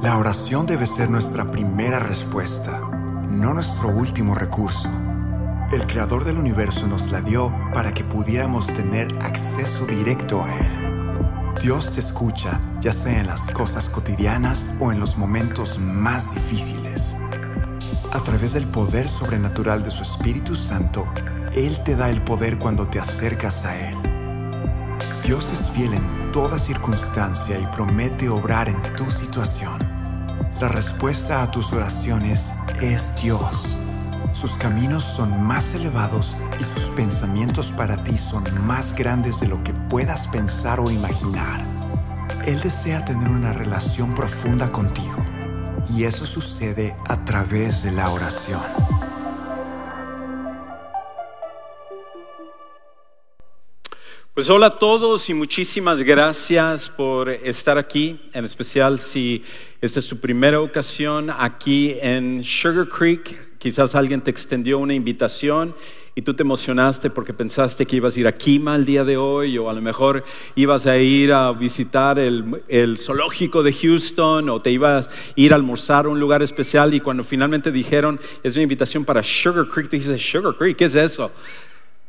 La oración debe ser nuestra primera respuesta, no nuestro último recurso. El Creador del universo nos la dio para que pudiéramos tener acceso directo a Él. Dios te escucha, ya sea en las cosas cotidianas o en los momentos más difíciles. A través del poder sobrenatural de su Espíritu Santo, Él te da el poder cuando te acercas a Él. Dios es fiel en toda circunstancia y promete obrar en tu situación. La respuesta a tus oraciones es Dios. Sus caminos son más elevados y sus pensamientos para ti son más grandes de lo que puedas pensar o imaginar. Él desea tener una relación profunda contigo y eso sucede a través de la oración. Pues hola a todos y muchísimas gracias por estar aquí, en especial si esta es tu primera ocasión aquí en Sugar Creek. Quizás alguien te extendió una invitación y tú te emocionaste porque pensaste que ibas a ir a Kima el día de hoy o a lo mejor ibas a ir a visitar el, el, zoológico de Houston o te ibas a ir a almorzar a un lugar especial y cuando finalmente dijeron es una invitación para Sugar Creek, te dices, Sugar Creek, ¿qué es eso?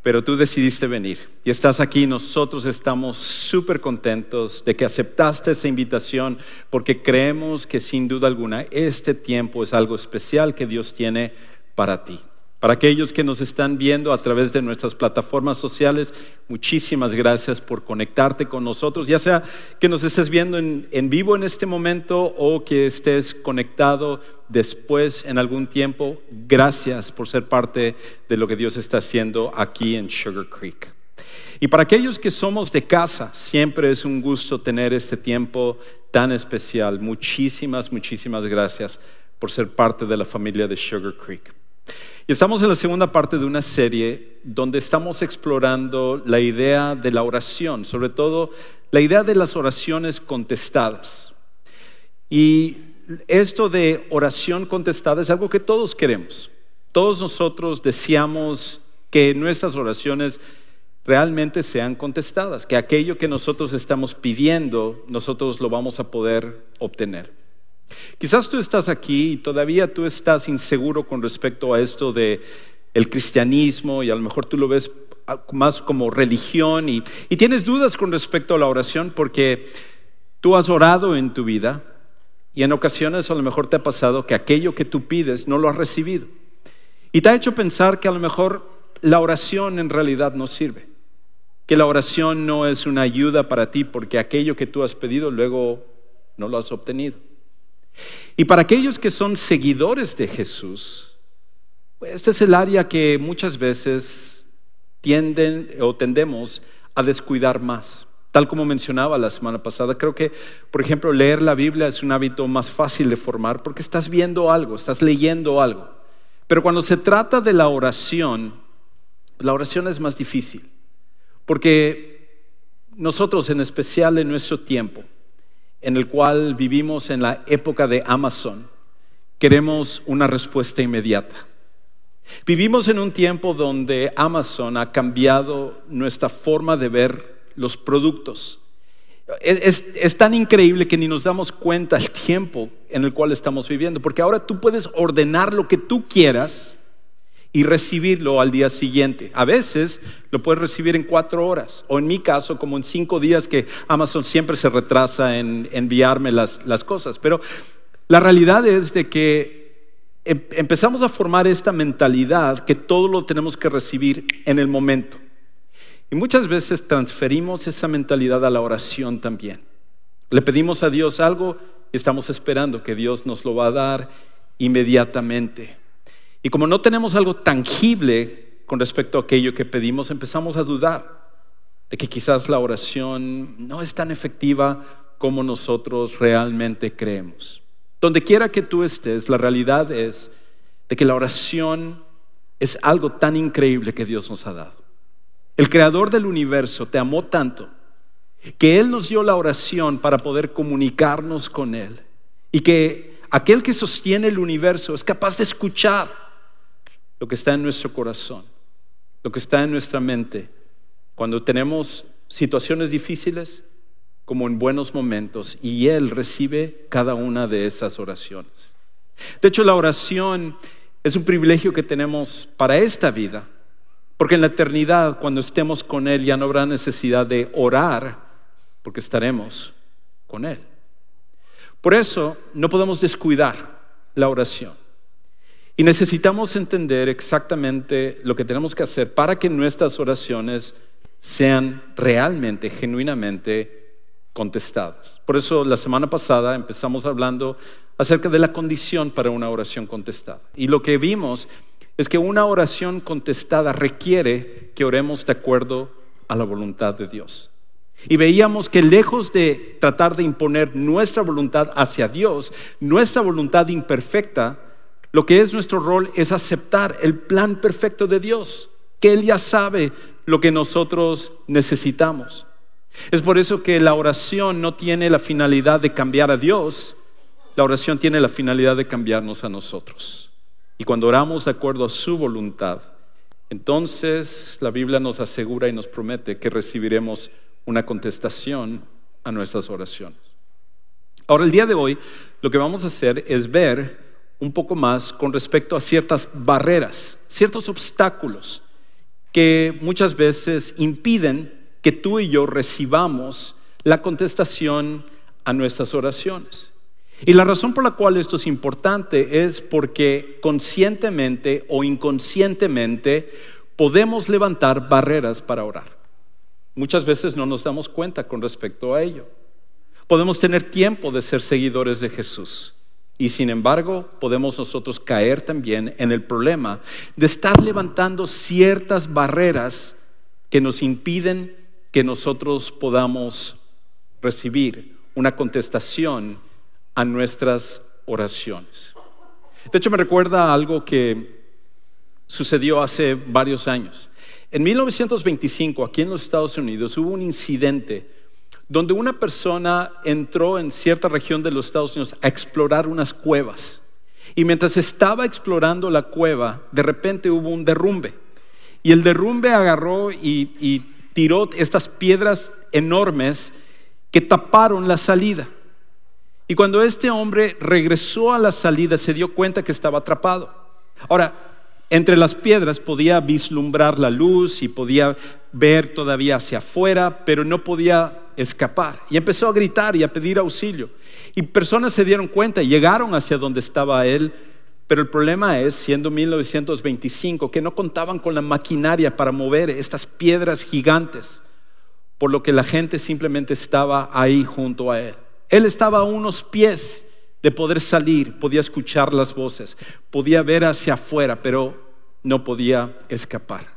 Pero tú decidiste venir y estás aquí. Nosotros estamos súper contentos de que aceptaste esa invitación porque creemos que sin duda alguna este tiempo es algo especial que Dios tiene para ti. Para aquellos que nos están viendo a través de nuestras plataformas sociales, muchísimas gracias por conectarte con nosotros, ya sea que nos estés viendo en, vivo en este momento o que estés conectado después en algún tiempo. Gracias por ser parte de lo que Dios está haciendo aquí en Sugar Creek. Y para aquellos que somos de casa, siempre es un gusto tener este tiempo tan especial. Muchísimas, muchísimas gracias por ser parte de la familia de Sugar Creek. Y estamos en la segunda parte de una serie donde estamos explorando la idea de la oración, sobre todo la idea de las oraciones contestadas. Y esto de oración contestada es algo que todos queremos. Todos nosotros deseamos que nuestras oraciones realmente sean contestadas, que aquello que nosotros estamos pidiendo, nosotros lo vamos a poder obtener. Quizás tú estás aquí y todavía tú estás inseguro con respecto a esto de el cristianismo y a lo mejor tú lo ves más como religión y, y tienes dudas con respecto a la oración porque tú has orado en tu vida y en ocasiones a lo mejor te ha pasado que aquello que tú pides no lo has recibido. Y te ha hecho pensar que a lo mejor la oración en realidad no sirve, que la oración no es una ayuda para ti porque aquello que tú has pedido luego no lo has obtenido. Y para aquellos que son seguidores de Jesús, este es el área que muchas veces tienden o tendemos a descuidar más. Tal como mencionaba la semana pasada, creo que, por ejemplo, leer la Biblia es un hábito más fácil de formar porque estás viendo algo, estás leyendo algo. Pero cuando se trata de la oración, la oración es más difícil. Porque nosotros, en especial en nuestro tiempo, en el cual vivimos en la época de Amazon, queremos una respuesta inmediata. Vivimos en un tiempo donde Amazon ha cambiado nuestra forma de ver los productos. Es, tan increíble que ni nos damos cuenta el tiempo en el cual estamos viviendo, porque ahora tú puedes ordenar lo que tú quieras y recibirlo al día siguiente. A veces lo puedes recibir en cuatro horas, o en mi caso, como en cinco días que Amazon siempre se retrasa en enviarme las, cosas. Pero la realidad es de que em, empezamos a formar esta mentalidad que todo lo tenemos que recibir en el momento. Y muchas veces transferimos esa mentalidad a la oración también. Le pedimos a Dios algo y estamos esperando que Dios nos lo va a dar inmediatamente. Y como no tenemos algo tangible con respecto a aquello que pedimos, empezamos a dudar de que quizás la oración no es tan efectiva como nosotros realmente creemos. Donde quiera que tú estés, la realidad es de que la oración es algo tan increíble que Dios nos ha dado. El creador del universo te amó tanto que Él nos dio la oración para poder comunicarnos con Él y que aquel que sostiene el universo es capaz de escuchar lo que está en nuestro corazón, lo que está en nuestra mente. Cuando tenemos situaciones difíciles, como en buenos momentos y Él recibe cada una de esas oraciones. De hecho, la oración es un privilegio que tenemos para esta vida, porque en la eternidad, cuando estemos con Él, ya no habrá necesidad de orar, porque estaremos con Él. Por eso, no podemos descuidar la oración. Y necesitamos entender exactamente lo que tenemos que hacer para que nuestras oraciones sean realmente, genuinamente contestadas. Por eso la semana pasada empezamos hablando acerca de la condición para una oración contestada. Y lo que vimos es que una oración contestada requiere que oremos de acuerdo a la voluntad de Dios. Y veíamos que lejos de tratar de imponer nuestra voluntad hacia Dios, nuestra voluntad imperfecta, lo que es nuestro rol es aceptar el plan perfecto de Dios, que Él ya sabe lo que nosotros necesitamos. Es por eso que la oración no tiene la finalidad de cambiar a Dios, la oración tiene la finalidad de cambiarnos a nosotros. Y cuando oramos de acuerdo a su voluntad, entonces la Biblia nos asegura y nos promete que recibiremos una contestación a nuestras oraciones. Ahora, el día de hoy, lo que vamos a hacer es ver un poco más con respecto a ciertas barreras, ciertos obstáculos que muchas veces impiden que tú y yo recibamos la contestación a nuestras oraciones. Y la razón por la cual esto es importante es porque conscientemente o inconscientemente podemos levantar barreras para orar. Muchas veces no nos damos cuenta con respecto a ello. Podemos tener tiempo de ser seguidores de Jesús. Y sin embargo, podemos nosotros caer también en el problema de estar levantando ciertas barreras que nos impiden que nosotros podamos recibir una contestación a nuestras oraciones. De hecho, me recuerda algo que sucedió hace varios años. En 1925, aquí en los Estados Unidos, hubo un incidente donde una persona entró en cierta región de los Estados Unidos a explorar unas cuevas. Y mientras estaba explorando la cueva, de repente hubo un derrumbe. Y el derrumbe agarró y, tiró estas piedras enormes que taparon la salida. Y cuando este hombre regresó a la salida, se dio cuenta que estaba atrapado. Ahora, entre las piedras podía vislumbrar la luz y podía ver todavía hacia afuera, pero no podía escapar. Y empezó a gritar y a pedir auxilio. Y personas se dieron cuenta y llegaron hacia donde estaba él pero el problema es, siendo 1925, que no contaban con la maquinaria para mover estas piedras gigantes, por lo que la gente simplemente estaba ahí junto a él. Él estaba a unos pies de poder salir, podía escuchar las voces, podía ver hacia afuera, pero no podía escapar.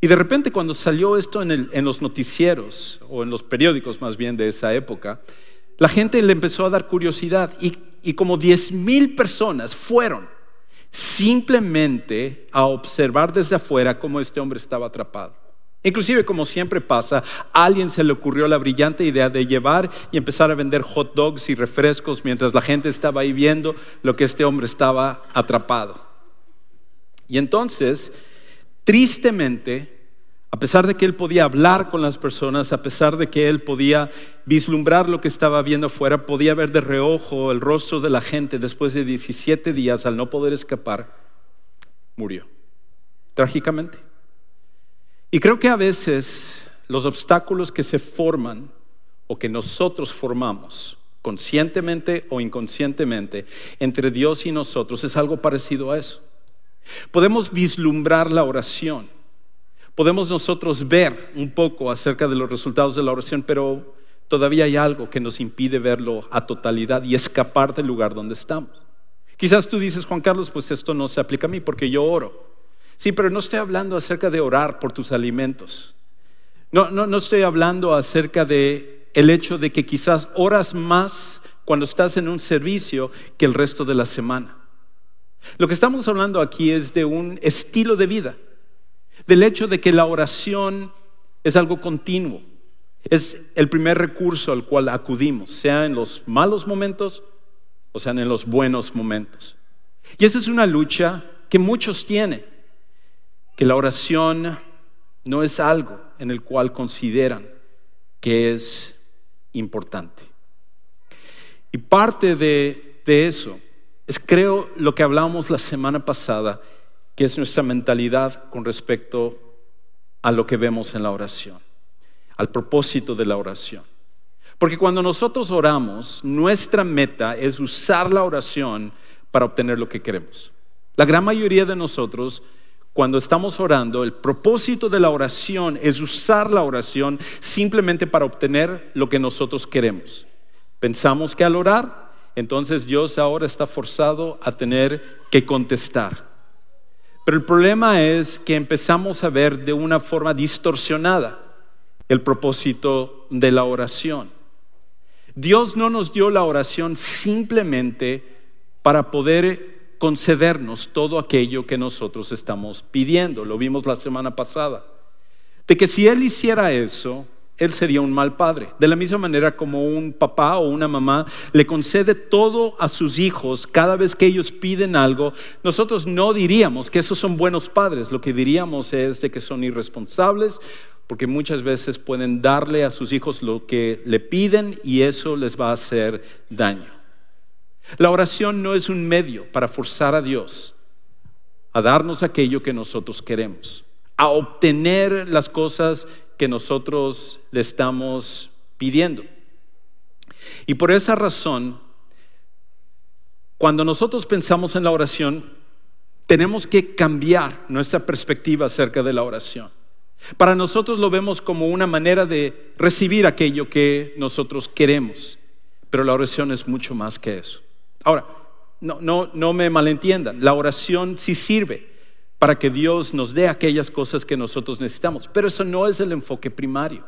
Y de repente cuando salió esto en, los noticieros, o en los periódicos más bien de esa época, la gente le empezó a dar curiosidad y y como diez mil personas fueron simplemente a observar desde afuera cómo este hombre estaba atrapado. Inclusive, como siempre pasa, a alguien se le ocurrió la brillante idea de llevar y empezar a vender hot dogs y refrescos mientras la gente estaba ahí viendo lo que este hombre estaba atrapado. Y entonces, tristemente, a pesar de que él podía hablar con las personas, a pesar de que él podía vislumbrar lo que estaba viendo afuera, podía ver de reojo el rostro de la gente después de 17 días al no poder escapar, murió. Trágicamente. Y creo que a veces los obstáculos que se forman o que nosotros formamos, conscientemente o inconscientemente, entre Dios y nosotros, es algo parecido a eso. Podemos vislumbrar la oración Podemos nosotros ver un poco acerca de los resultados de la oración, pero todavía hay algo que nos impide verlo a totalidad y escapar del lugar donde estamos. Quizás tú dices, Juan Carlos, pues esto no se aplica a mí porque yo oro. Sí, pero no estoy hablando acerca de orar por tus alimentos. No, no, no estoy hablando acerca de el hecho de que quizás oras más cuando estás en un servicio que el resto de la semana. Lo que estamos hablando aquí es de un estilo de vida del hecho de que la oración es algo continuo. Es el primer recurso al cual acudimos, sea en los malos momentos o sea en los buenos momentos. Y esa es una lucha que muchos tienen, que la oración no es algo en el cual consideran que es importante. Y parte de, de eso es, creo, lo que hablábamos la semana pasada, que es nuestra mentalidad con respecto a lo que vemos en la oración, al propósito de la oración. Porque cuando nosotros oramos, nuestra meta es usar la oración para obtener lo que queremos. La gran mayoría de nosotros, cuando estamos orando, el propósito de la oración es usar la oración simplemente para obtener lo que nosotros queremos. Pensamos que al orar, entonces Dios ahora está forzado a tener que contestar. Pero el problema es que empezamos a ver de una forma distorsionada el propósito de la oración. Dios no nos dio la oración simplemente para poder concedernos todo aquello que nosotros estamos pidiendo. Lo vimos la semana pasada. De que si Él hiciera eso, Él sería un mal padre. De la misma manera como un papá o una mamá le concede todo a sus hijos cada vez que ellos piden algo, nosotros no diríamos que esos son buenos padres. Lo que diríamos es de que son irresponsables porque muchas veces pueden darle a sus hijos lo que le piden y eso les va a hacer daño. La oración no es un medio para forzar a Dios a darnos aquello que nosotros queremos, a obtener las cosas que nosotros le estamos pidiendo. Y por esa razón, cuando nosotros pensamos en la oración, tenemos que cambiar nuestra perspectiva acerca de la oración. Para nosotros lo vemos como una manera de recibir aquello que nosotros queremos, pero la oración es mucho más que eso. Ahora, no, no, no me malentiendan, la oración sí sirve para que Dios nos dé aquellas cosas que nosotros necesitamos, pero eso no es el enfoque primario.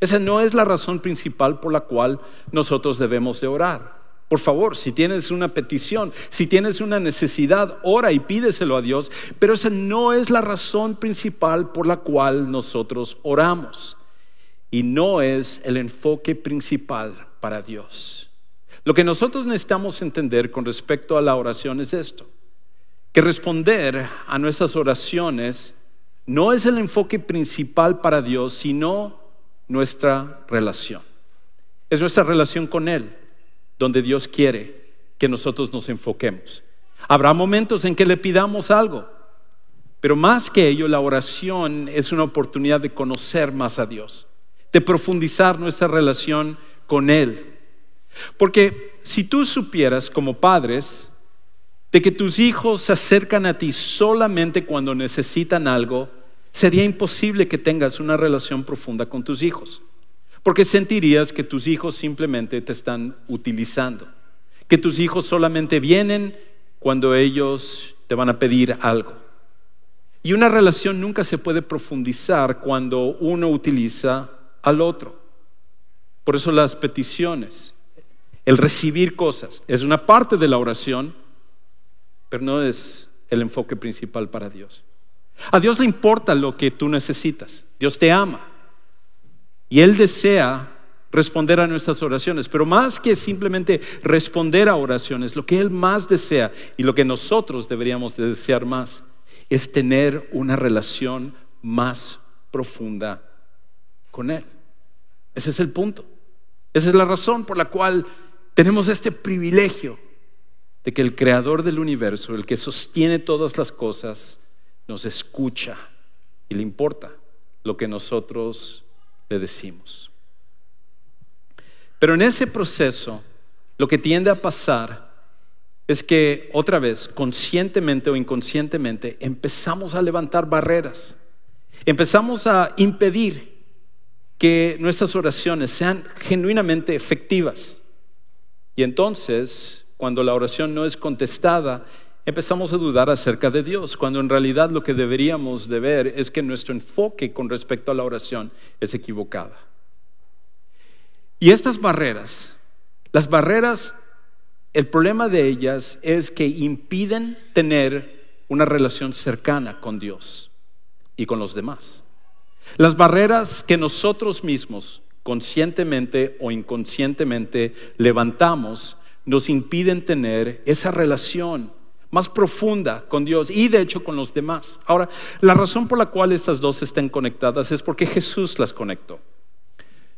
Esa no es la razón principal por la cual nosotros debemos de orar. Por favor, si tienes una petición, si tienes una necesidad, ora y pídeselo a Dios, pero esa no es la razón principal por la cual nosotros oramos y no es el enfoque principal para Dios. Lo que nosotros necesitamos entender con respecto a la oración es esto, que responder a nuestras oraciones no es el enfoque principal para Dios, sino nuestra relación. Es nuestra relación con Él donde Dios quiere que nosotros nos enfoquemos. Habrá momentos en que le pidamos algo, pero más que ello, la oración es una oportunidad de conocer más a Dios, de profundizar nuestra relación con Él. Porque si tú supieras como padres de que tus hijos se acercan a ti solamente cuando necesitan algo, sería imposible que tengas una relación profunda con tus hijos porque sentirías que tus hijos simplemente te están utilizando, que tus hijos solamente vienen cuando ellos te van a pedir algo. Y una relación nunca se puede profundizar cuando uno utiliza al otro. Por eso las peticiones, el recibir cosas, es una parte de la oración, pero no es el enfoque principal para Dios. A Dios le importa lo que tú necesitas. Dios te ama. Y Él desea responder a nuestras oraciones, pero más que simplemente responder a oraciones, lo que Él más desea y lo que nosotros deberíamos de desear más es tener una relación más profunda con Él. Ese es el punto. Esa es la razón por la cual tenemos este privilegio de que el creador del universo, el que sostiene todas las cosas, nos escucha y le importa lo que nosotros le decimos. Pero en ese proceso, lo que tiende a pasar es que otra vez, conscientemente o inconscientemente, empezamos a levantar barreras. Empezamos a impedir que nuestras oraciones sean genuinamente efectivas. Y entonces, cuando la oración no es contestada, empezamos a dudar acerca de Dios, cuando en realidad lo que deberíamos de ver es que nuestro enfoque con respecto a la oración es equivocada. Y estas barreras, las barreras, el problema de ellas es que impiden tener una relación cercana con Dios y con los demás. Las barreras que nosotros mismos, conscientemente o inconscientemente, levantamos, nos impiden tener esa relación más profunda con Dios y de hecho con los demás. Ahora, la razón por la cual estas dos estén conectadas es porque Jesús las conectó.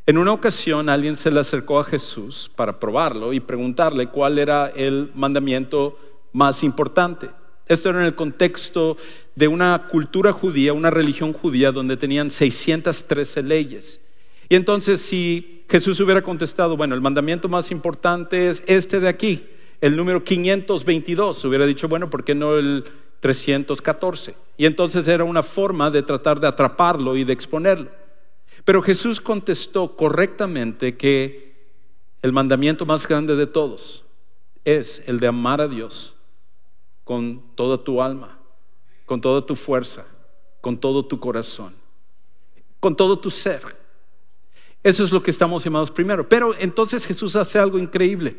En una ocasión alguien se le acercó a Jesús para probarlo y preguntarle cuál era el mandamiento más importante. Esto era en el contexto de una cultura judía, una religión judía donde tenían 613 leyes. Y entonces si Jesús hubiera contestado, bueno, el mandamiento más importante es este de aquí, el número 522, hubiera dicho, bueno, ¿por qué no el 314? Y entonces era una forma de tratar de atraparlo y de exponerlo. Pero Jesús contestó correctamente que el mandamiento más grande de todos es el de amar a Dios con toda tu alma, con toda tu fuerza, con todo tu corazón, con todo tu ser. Eso es lo que estamos llamados primero. Pero entonces Jesús hace algo increíble.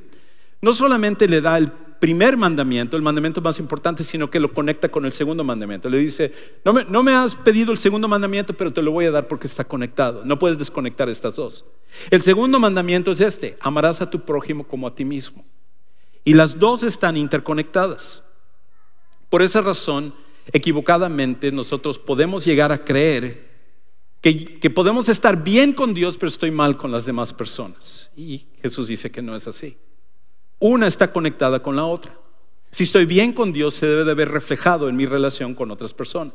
No solamente le da el primer mandamiento, el mandamiento más importante, sino que lo conecta con el segundo mandamiento. Le dice, no me, has pedido el segundo mandamiento, pero te lo voy a dar porque está conectado. No puedes desconectar estas dos. El segundo mandamiento es este, amarás a tu prójimo como a ti mismo. Y las dos están interconectadas. Por esa razón, equivocadamente, nosotros podemos llegar a creer que, podemos estar bien con Dios, pero estoy mal con las demás personas. Y Jesús dice que no es así. Una está conectada con la otra. Si estoy bien con Dios, se debe de ver reflejado en mi relación con otras personas.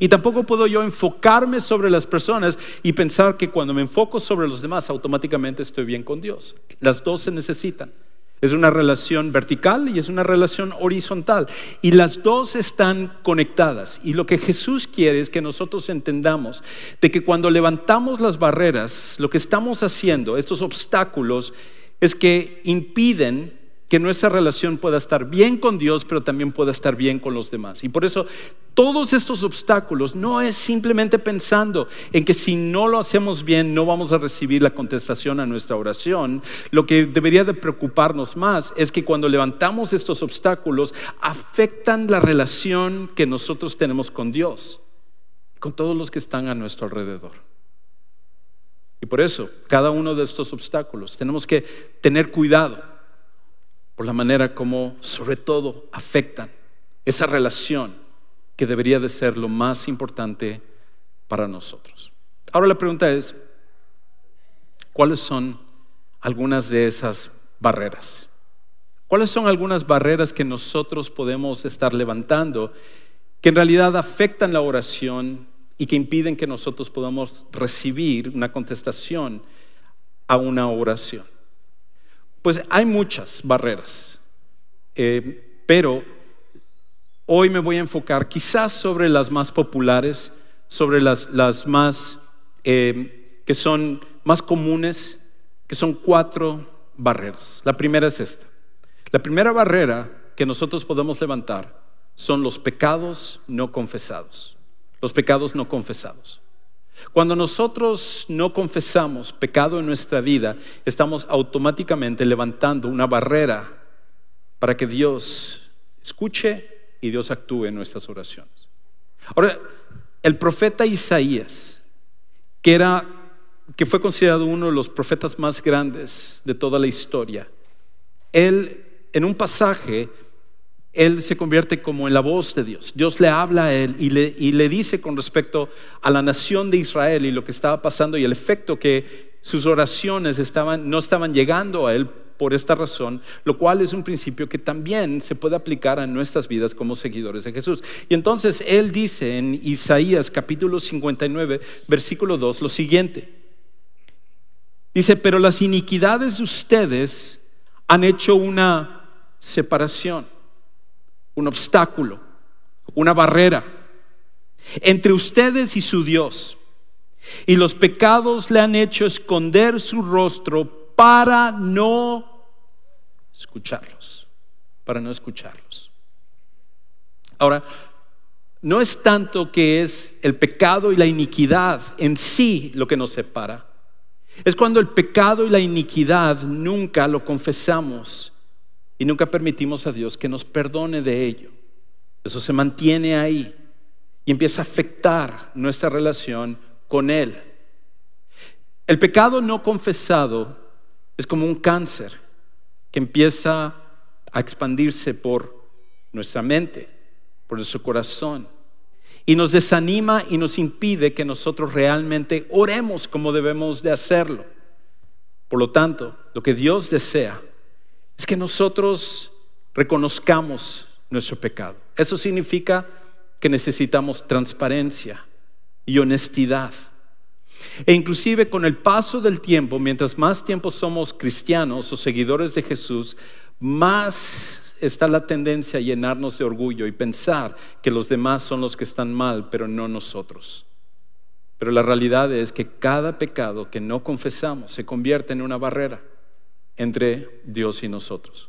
Y tampoco puedo yo enfocarme sobre las personas y pensar que cuando me enfoco sobre los demás, automáticamente estoy bien con Dios. Las dos se necesitan. Es una relación vertical y es una relación horizontal. Y las dos están conectadas. Y lo que Jesús quiere es que nosotros entendamos de que cuando levantamos las barreras, lo que estamos haciendo, estos obstáculos, es que impiden que nuestra relación pueda estar bien con Dios, pero también pueda estar bien con los demás. Y por eso todos estos obstáculos no es simplemente pensando en que si no lo hacemos bien no vamos a recibir la contestación a nuestra oración. Lo que debería de preocuparnos más es que cuando levantamos estos obstáculos afectan la relación que nosotros tenemos con Dios, con todos los que están a nuestro alrededor. Y por eso, cada uno de estos obstáculos tenemos que tener cuidado por la manera como sobre todo afectan esa relación que debería de ser lo más importante para nosotros. Ahora la pregunta es, ¿cuáles son algunas de esas barreras? ¿Cuáles son algunas barreras que nosotros podemos estar levantando que en realidad afectan la oración y que impiden que nosotros podamos recibir una contestación a una oración? Pues hay muchas barreras, eh, pero hoy me voy a enfocar quizás sobre las más populares, sobre las, más eh, que son más comunes, que son cuatro barreras. La primera es esta. La primera barrera que nosotros podemos levantar son los pecados no confesados. Los pecados no confesados. Cuando nosotros no confesamos pecado en nuestra vida, estamos automáticamente levantando una barrera para que Dios escuche y Dios actúe en nuestras oraciones. Ahora, el profeta Isaías, que era que fue considerado uno de los profetas más grandes de toda la historia, él en un pasaje él se convierte como en la voz de Dios. Dios le habla a él y le, dice con respecto a la nación de Israel y lo que estaba pasando y el efecto que sus oraciones no estaban llegando a él por esta razón, lo cual es un principio que también se puede aplicar a nuestras vidas como seguidores de Jesús. Y entonces él dice en Isaías capítulo 59, versículo 2, lo siguiente. Dice, pero las iniquidades de ustedes han hecho una separación un obstáculo, una barrera entre ustedes y su Dios. Y los pecados le han hecho esconder su rostro para no escucharlos, para no escucharlos. Ahora, no es tanto que es el pecado y la iniquidad en sí lo que nos separa. Es cuando el pecado y la iniquidad nunca lo confesamos y nunca permitimos a Dios que nos perdone de ello. Eso se mantiene ahí y empieza a afectar nuestra relación con Él. El pecado no confesado es como un cáncer que empieza a expandirse por nuestra mente, por nuestro corazón, y nos desanima y nos impide que nosotros realmente oremos como debemos de hacerlo. Por lo tanto, lo que Dios desea es que nosotros reconozcamos nuestro pecado. Eso significa que necesitamos transparencia y honestidad. E inclusive con el paso del tiempo, mientras más tiempo somos cristianos o seguidores de Jesús, más está la tendencia a llenarnos de orgullo y pensar que los demás son los que están mal, pero no nosotros. Pero la realidad es que cada pecado que no confesamos se convierte en una barrera entre Dios y nosotros.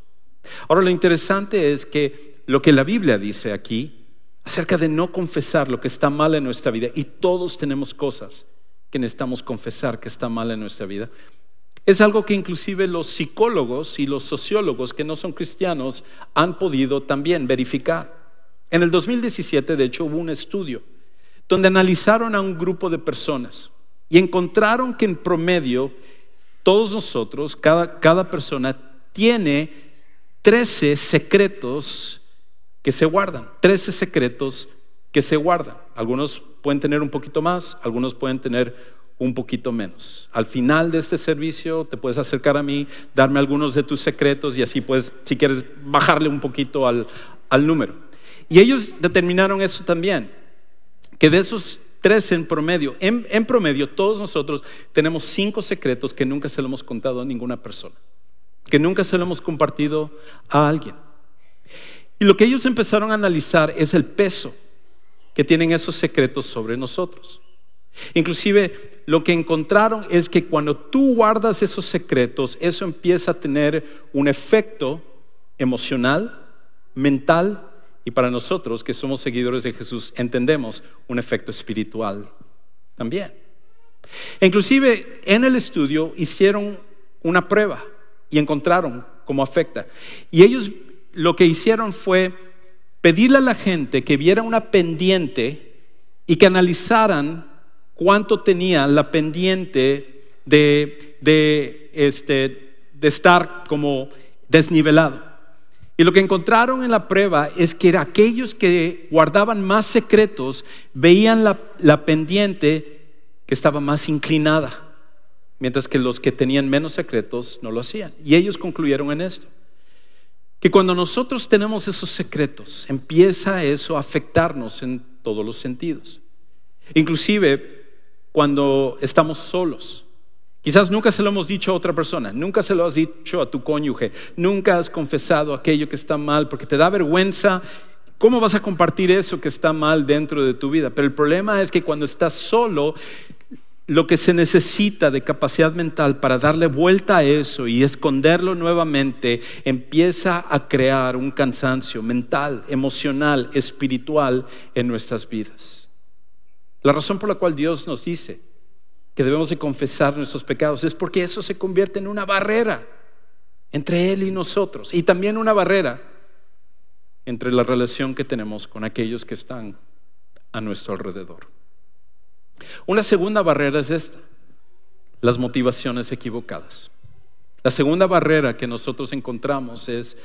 Ahora lo interesante es que lo que la Biblia dice aquí acerca de no confesar lo que está mal en nuestra vida, y todos tenemos cosas que necesitamos confesar que está mal en nuestra vida, es algo que inclusive los psicólogos y los sociólogos que no son cristianos han podido también verificar. En el 2017, de hecho, hubo un estudio donde analizaron a un grupo de personas y encontraron que en promedio todos nosotros, cada, cada persona, tiene 13 secretos que se guardan, 13 secretos que se guardan. Algunos pueden tener un poquito más, algunos pueden tener un poquito menos. Al final de este servicio te puedes acercar a mí, darme algunos de tus secretos y así puedes, si quieres, bajarle un poquito al, al número. Y ellos determinaron eso también que de esos tres en promedio, en, promedio todos nosotros tenemos cinco secretos que nunca se lo hemos contado a ninguna persona, que nunca se lo hemos compartido a alguien. Y lo que ellos empezaron a analizar es el peso que tienen esos secretos sobre nosotros. Inclusive lo que encontraron es que cuando tú guardas esos secretos, eso empieza a tener un efecto emocional, mental y para nosotros que somos seguidores de Jesús, entendemos un efecto espiritual también. Inclusive en el estudio hicieron una prueba y encontraron cómo afecta. Y ellos lo que hicieron fue pedirle a la gente que viera una pendiente y que analizaran cuánto tenía la pendiente de, de, este, de estar como desnivelado. Y lo que encontraron en la prueba es que aquellos que guardaban más secretos veían la, pendiente que estaba más inclinada, mientras que los que tenían menos secretos no lo hacían. Y ellos concluyeron en esto, que cuando nosotros tenemos esos secretos, empieza eso a afectarnos en todos los sentidos. Inclusive cuando estamos solos. Quizás nunca se lo hemos dicho a otra persona, nunca se lo has dicho a tu cónyuge, nunca has confesado aquello que está mal porque te da vergüenza. ¿Cómo vas a compartir eso que está mal dentro de tu vida? Pero el problema es que cuando estás solo, lo que se necesita de capacidad mental para darle vuelta a eso y esconderlo nuevamente empieza a crear un cansancio mental, emocional, espiritual en nuestras vidas. La razón por la cual Dios nos dice, que debemos de confesar nuestros pecados, es porque eso se convierte en una barrera entre Él y nosotros y también una barrera entre la relación que tenemos con aquellos que están a nuestro alrededor. Una segunda barrera es esta, las motivaciones equivocadas. La segunda barrera que nosotros encontramos es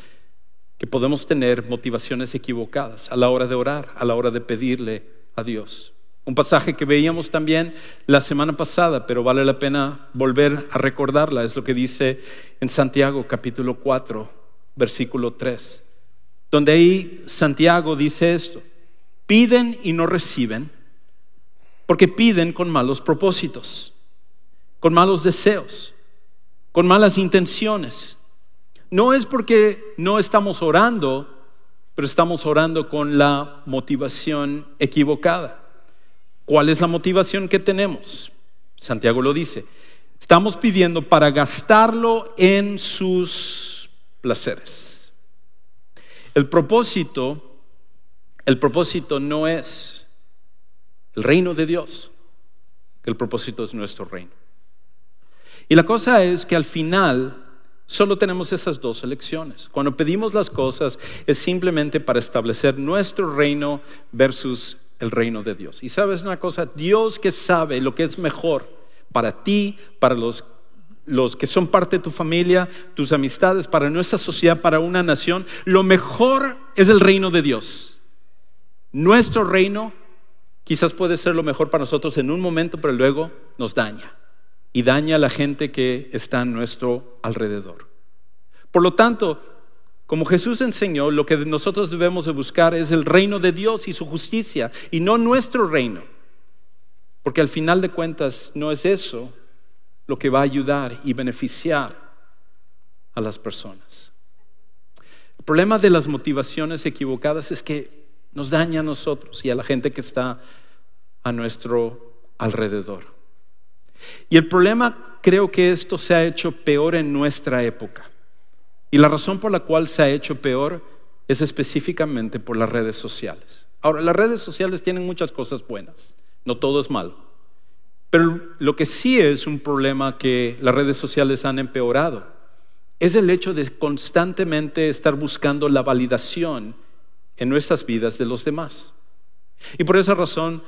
que podemos tener motivaciones equivocadas a la hora de orar, a la hora de pedirle a Dios. Un pasaje que veíamos también la semana pasada, pero vale la pena volver a recordarla. Es lo que dice en Santiago capítulo 4, versículo 3, donde ahí Santiago dice esto, piden y no reciben, porque piden con malos propósitos, con malos deseos, con malas intenciones. No es porque no estamos orando, pero estamos orando con la motivación equivocada. ¿Cuál es la motivación que tenemos? Santiago lo dice. Estamos pidiendo para gastarlo en sus placeres. El propósito, el propósito no es el reino de Dios. El propósito es nuestro reino. Y la cosa es que al final solo tenemos esas dos elecciones. Cuando pedimos las cosas es simplemente para establecer nuestro reino versus el reino de Dios. Y sabes una cosa, Dios que sabe lo que es mejor para ti, para los, los que son parte de tu familia, tus amistades, para nuestra sociedad, para una nación, lo mejor es el reino de Dios. Nuestro reino quizás puede ser lo mejor para nosotros en un momento, pero luego nos daña. y daña a la gente que está a nuestro alrededor. Por lo tanto, como Jesús enseñó, lo que nosotros debemos de buscar es el reino de Dios y su justicia y no nuestro reino. Porque al final de cuentas no es eso lo que va a ayudar y beneficiar a las personas. El problema de las motivaciones equivocadas es que nos daña a nosotros y a la gente que está a nuestro alrededor. Y el problema creo que esto se ha hecho peor en nuestra época. Y la razón por la cual se ha hecho peor es específicamente por las redes sociales. Ahora, las redes sociales tienen muchas cosas buenas, no todo es malo. Pero lo que sí es un problema que las redes sociales han empeorado es el hecho de constantemente estar buscando la validación en nuestras vidas de los demás. Y por esa razón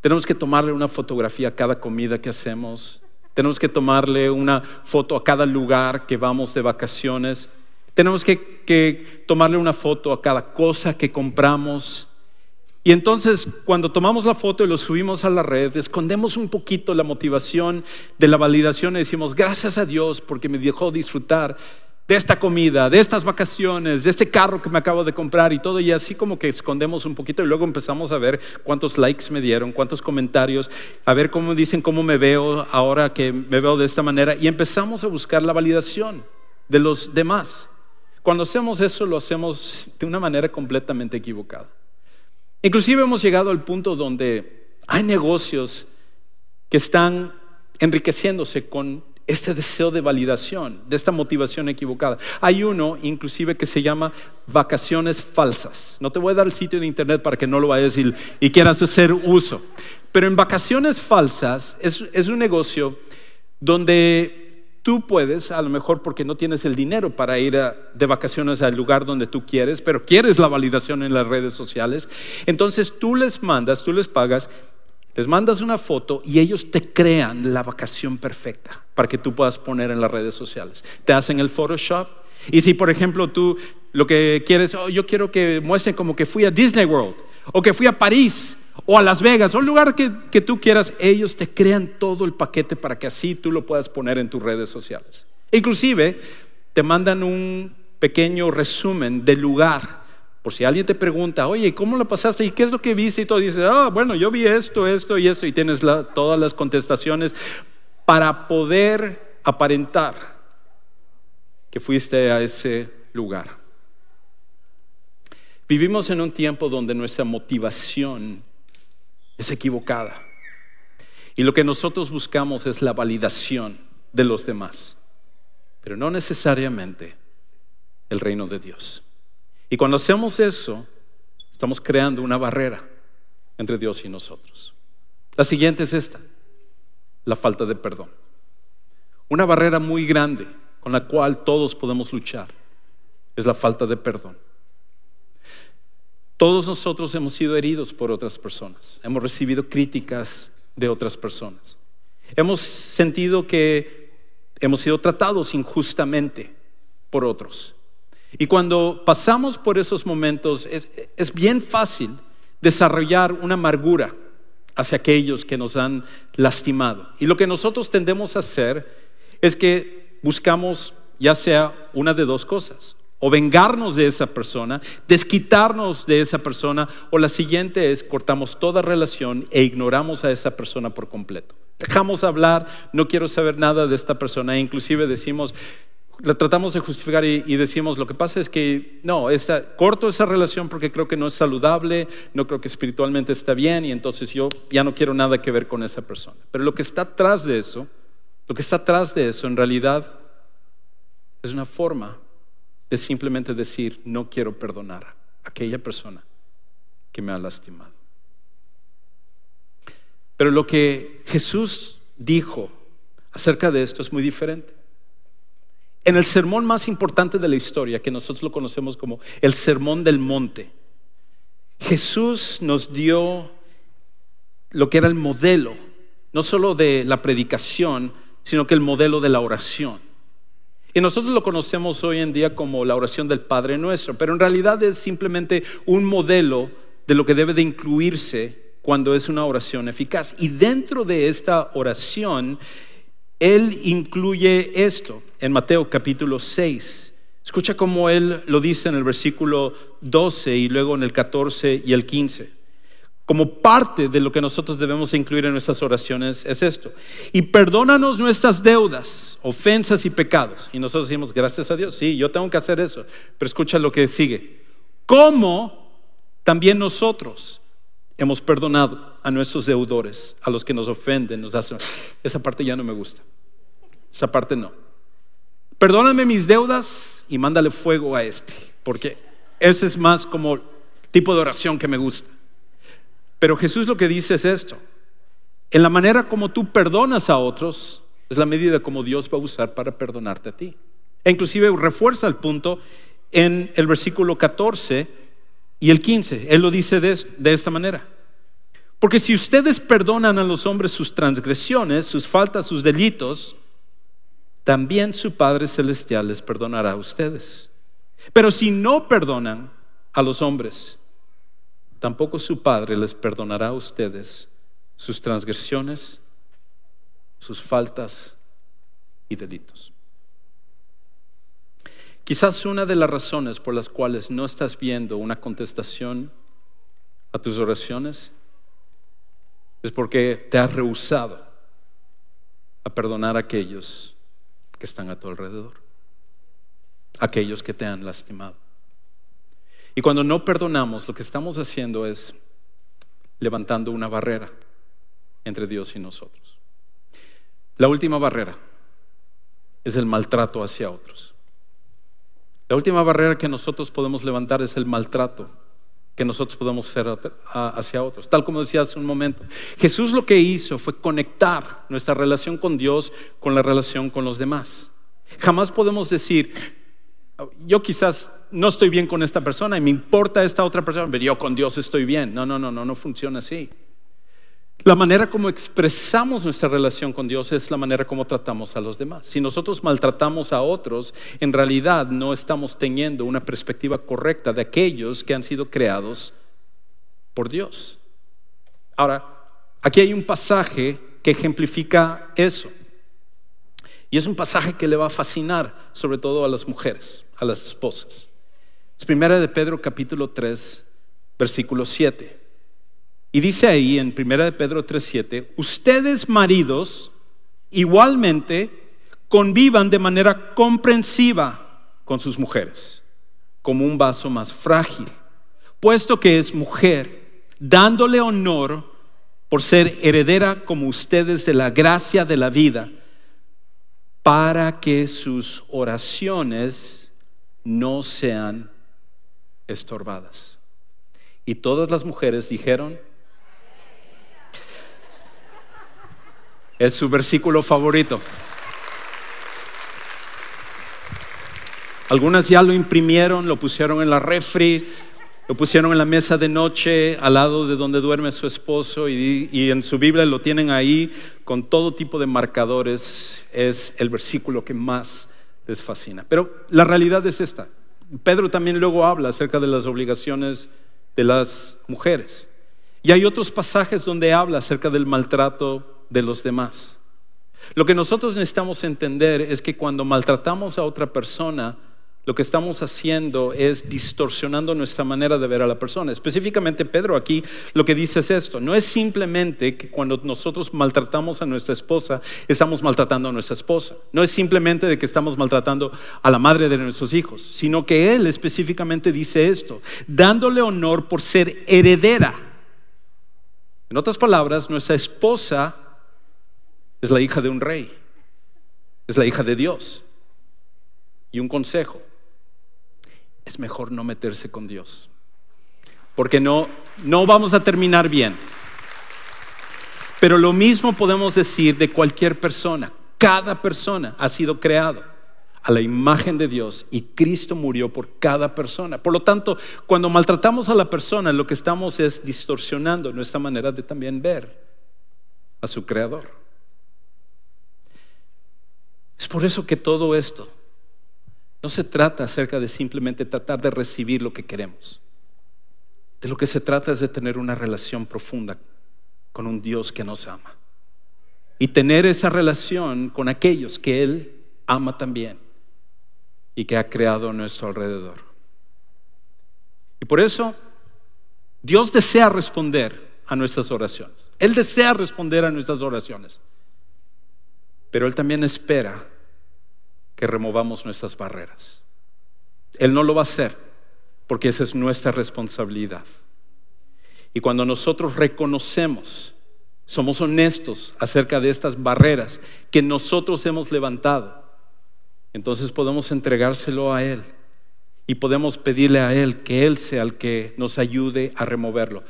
tenemos que tomarle una fotografía a cada comida que hacemos, tenemos que tomarle una foto a cada lugar que vamos de vacaciones, tenemos que, que tomarle una foto a cada cosa que compramos. Y entonces cuando tomamos la foto y lo subimos a la red, escondemos un poquito la motivación de la validación y decimos, gracias a Dios porque me dejó disfrutar de esta comida, de estas vacaciones, de este carro que me acabo de comprar y todo, y así como que escondemos un poquito y luego empezamos a ver cuántos likes me dieron, cuántos comentarios, a ver cómo dicen cómo me veo ahora que me veo de esta manera, y empezamos a buscar la validación de los demás. Cuando hacemos eso lo hacemos de una manera completamente equivocada. Inclusive hemos llegado al punto donde hay negocios que están enriqueciéndose con este deseo de validación, de esta motivación equivocada. Hay uno inclusive que se llama vacaciones falsas. No te voy a dar el sitio de internet para que no lo vayas y, y quieras hacer uso. Pero en vacaciones falsas es, es un negocio donde tú puedes, a lo mejor porque no tienes el dinero para ir de vacaciones al lugar donde tú quieres, pero quieres la validación en las redes sociales, entonces tú les mandas, tú les pagas les mandas una foto y ellos te crean la vacación perfecta para que tú puedas poner en las redes sociales. Te hacen el Photoshop. Y si, por ejemplo, tú lo que quieres, oh, yo quiero que muestren como que fui a Disney World, o que fui a París, o a Las Vegas, o un lugar que, que tú quieras, ellos te crean todo el paquete para que así tú lo puedas poner en tus redes sociales. Inclusive, te mandan un pequeño resumen del lugar por si alguien te pregunta, oye, ¿cómo lo pasaste? ¿Y qué es lo que viste? Y tú dices, ah, bueno, yo vi esto, esto y esto, y tienes todas las contestaciones para poder aparentar que fuiste a ese lugar. Vivimos en un tiempo donde nuestra motivación es equivocada. Y lo que nosotros buscamos es la validación de los demás, pero no necesariamente el reino de Dios. Y cuando hacemos eso, estamos creando una barrera entre Dios y nosotros. La siguiente es esta, la falta de perdón. Una barrera muy grande con la cual todos podemos luchar es la falta de perdón. Todos nosotros hemos sido heridos por otras personas, hemos recibido críticas de otras personas, hemos sentido que hemos sido tratados injustamente por otros. Y cuando pasamos por esos momentos es, bien fácil desarrollar una amargura hacia aquellos que nos han lastimado. Y lo que nosotros tendemos a hacer es que buscamos ya sea una de dos cosas, o vengarnos de esa persona, desquitarnos de esa persona, o la siguiente es cortamos toda relación e ignoramos a esa persona por completo. Dejamos hablar, no quiero saber nada de esta persona, e inclusive decimos, la tratamos de justificar y, decimos, lo que pasa es que no, esta, corto esa relación porque creo que no es saludable, no creo que espiritualmente está bien y entonces yo ya no quiero nada que ver con esa persona. Pero lo que está atrás de eso, lo que está atrás de eso en realidad es una forma de simplemente decir, no quiero perdonar a aquella persona que me ha lastimado. Pero lo que Jesús dijo acerca de esto es muy diferente. En el sermón más importante de la historia, que nosotros lo conocemos como el sermón del monte, Jesús nos dio lo que era el modelo, no solo de la predicación, sino que el modelo de la oración. Y nosotros lo conocemos hoy en día como la oración del Padre Nuestro, pero en realidad es simplemente un modelo de lo que debe de incluirse cuando es una oración eficaz. Y dentro de esta oración Él incluye esto en Mateo capítulo 6. Escucha cómo Él lo dice en el versículo 12 y luego en el 14 y el 15. Como parte de lo que nosotros debemos incluir en nuestras oraciones es esto. Y perdónanos nuestras deudas, ofensas y pecados. Y nosotros decimos, gracias a Dios, sí, yo tengo que hacer eso. Pero escucha lo que sigue. ¿Cómo también nosotros hemos perdonado a nuestros deudores, a los que nos ofenden, nos hacen, esa parte ya no me gusta, esa parte no. Perdóname mis deudas y mándale fuego a este, porque ese es más como tipo de oración que me gusta. Pero Jesús lo que dice es esto, en la manera como tú perdonas a otros, es la medida como Dios va a usar para perdonarte a ti. E inclusive refuerza el punto en el versículo 14 y el 15. Él lo dice de, de esta manera. Porque si ustedes perdonan a los hombres sus transgresiones, sus faltas, sus delitos, también su Padre Celestial les perdonará a ustedes. Pero si no perdonan a los hombres, tampoco su Padre les perdonará a ustedes sus transgresiones, sus faltas y delitos. Quizás una de las razones por las cuales no estás viendo una contestación a tus oraciones es porque te has rehusado a perdonar a aquellos que están a tu alrededor, aquellos que te han lastimado. Y cuando no perdonamos, lo que estamos haciendo es levantando una barrera entre Dios y nosotros. La última barrera es el maltrato hacia otros. La última barrera que nosotros podemos levantar es el maltrato que nosotros podemos hacer hacia otros. Tal como decía hace un momento, Jesús lo que hizo fue conectar nuestra relación con Dios con la relación con los demás. Jamás podemos decir, yo quizás no estoy bien con esta persona y me importa esta otra persona, pero yo con Dios estoy bien. No, no, no, no, no funciona así. La manera como expresamos nuestra relación con Dios es la manera como tratamos a los demás. Si nosotros maltratamos a otros, en realidad no estamos teniendo una perspectiva correcta de aquellos que han sido creados por Dios. Ahora, aquí hay un pasaje que ejemplifica eso. Y es un pasaje que le va a fascinar sobre todo a las mujeres, a las esposas. Es primera de Pedro capítulo 3, versículo 7. Y dice ahí en 1 de Pedro 3:7, ustedes maridos igualmente convivan de manera comprensiva con sus mujeres, como un vaso más frágil, puesto que es mujer, dándole honor por ser heredera como ustedes de la gracia de la vida, para que sus oraciones no sean estorbadas. Y todas las mujeres dijeron, Es su versículo favorito. Algunas ya lo imprimieron, lo pusieron en la refri, lo pusieron en la mesa de noche al lado de donde duerme su esposo y, y, en su Biblia lo tienen ahí con todo tipo de marcadores. Es el versículo que más les fascina. Pero la realidad es esta. Pedro también luego habla acerca de las obligaciones de las mujeres. Y hay otros pasajes donde habla acerca del maltrato de los demás. Lo que nosotros necesitamos entender es que cuando maltratamos a otra persona, lo que estamos haciendo es distorsionando nuestra manera de ver a la persona. Específicamente Pedro aquí lo que dice es esto, no es simplemente que cuando nosotros maltratamos a nuestra esposa, estamos maltratando a nuestra esposa, no es simplemente de que estamos maltratando a la madre de nuestros hijos, sino que él específicamente dice esto, dándole honor por ser heredera. En otras palabras, nuestra esposa es la hija de un rey, es la hija de Dios. Y un consejo, es mejor no meterse con Dios, porque no, no vamos a terminar bien. Pero lo mismo podemos decir de cualquier persona. Cada persona ha sido creado a la imagen de Dios y Cristo murió por cada persona. Por lo tanto, cuando maltratamos a la persona, lo que estamos es distorsionando nuestra manera de también ver a su creador. Es por eso que todo esto no se trata acerca de simplemente tratar de recibir lo que queremos. De lo que se trata es de tener una relación profunda con un Dios que nos ama. y tener esa relación con aquellos que Él ama también y que ha creado a nuestro alrededor. Y por eso Dios desea responder a nuestras oraciones. Él desea responder a nuestras oraciones. Pero Él también espera que removamos nuestras barreras. Él no lo va a hacer porque esa es nuestra responsabilidad. Y cuando nosotros reconocemos, somos honestos acerca de estas barreras que nosotros hemos levantado, entonces podemos entregárselo a Él y podemos pedirle a Él que Él sea el que nos ayude a removerlo.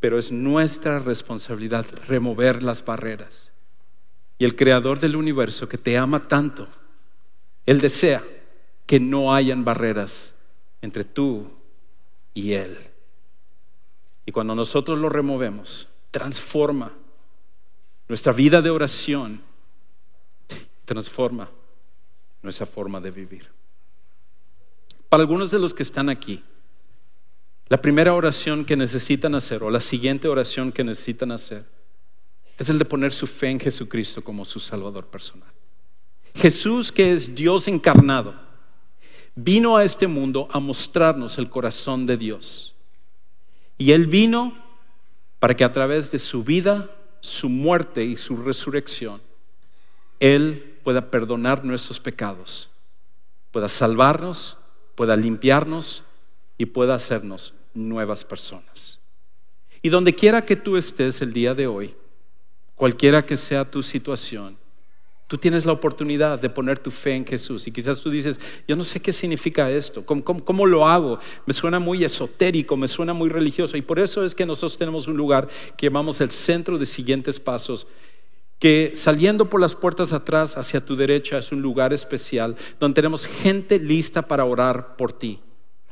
Pero es nuestra responsabilidad remover las barreras. Y el creador del universo que te ama tanto, Él desea que no hayan barreras entre tú y Él. Y cuando nosotros lo removemos, transforma nuestra vida de oración, transforma nuestra forma de vivir. Para algunos de los que están aquí, la primera oración que necesitan hacer o la siguiente oración que necesitan hacer es el de poner su fe en Jesucristo como su Salvador personal. Jesús, que es Dios encarnado, vino a este mundo a mostrarnos el corazón de Dios. Y Él vino para que a través de su vida, su muerte y su resurrección, Él pueda perdonar nuestros pecados, pueda salvarnos, pueda limpiarnos y pueda hacernos nuevas personas. Y donde quiera que tú estés el día de hoy, cualquiera que sea tu situación, Tú tienes la oportunidad de poner tu fe en Jesús. Y quizás tú dices, yo no sé qué significa esto, ¿Cómo, lo hago? Me suena muy esotérico, me suena muy religioso. Y por eso es que nosotros tenemos un lugar que llamamos el centro de siguientes pasos, que saliendo por las puertas atrás hacia tu derecha es un lugar especial donde tenemos gente lista para orar por ti.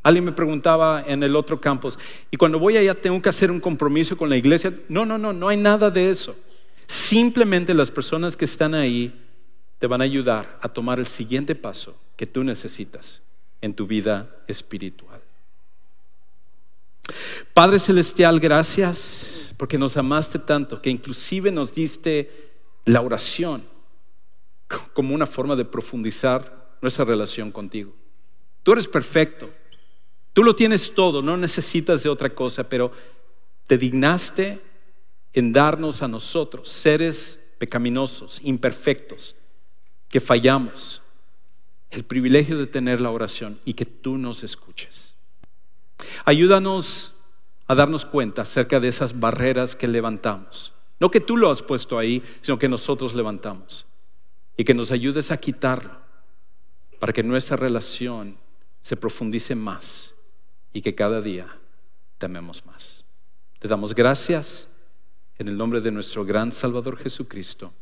Alguien me preguntaba en el otro campus, y cuando voy allá tengo que hacer un compromiso con la iglesia. No, no, no, no hay nada de eso. Simplemente las personas que están ahí te van a ayudar a tomar el siguiente paso que tú necesitas en tu vida espiritual. Padre Celestial, gracias porque nos amaste tanto que inclusive nos diste la oración como una forma de profundizar nuestra relación contigo. Tú eres perfecto, tú lo tienes todo, no necesitas de otra cosa, pero te dignaste en darnos a nosotros, seres pecaminosos, imperfectos, que fallamos, el privilegio de tener la oración y que tú nos escuches. Ayúdanos a darnos cuenta acerca de esas barreras que levantamos. No que tú lo has puesto ahí, sino que nosotros levantamos. Y que nos ayudes a quitarlo para que nuestra relación se profundice más y que cada día tememos más. Te damos gracias en el nombre de nuestro gran Salvador Jesucristo.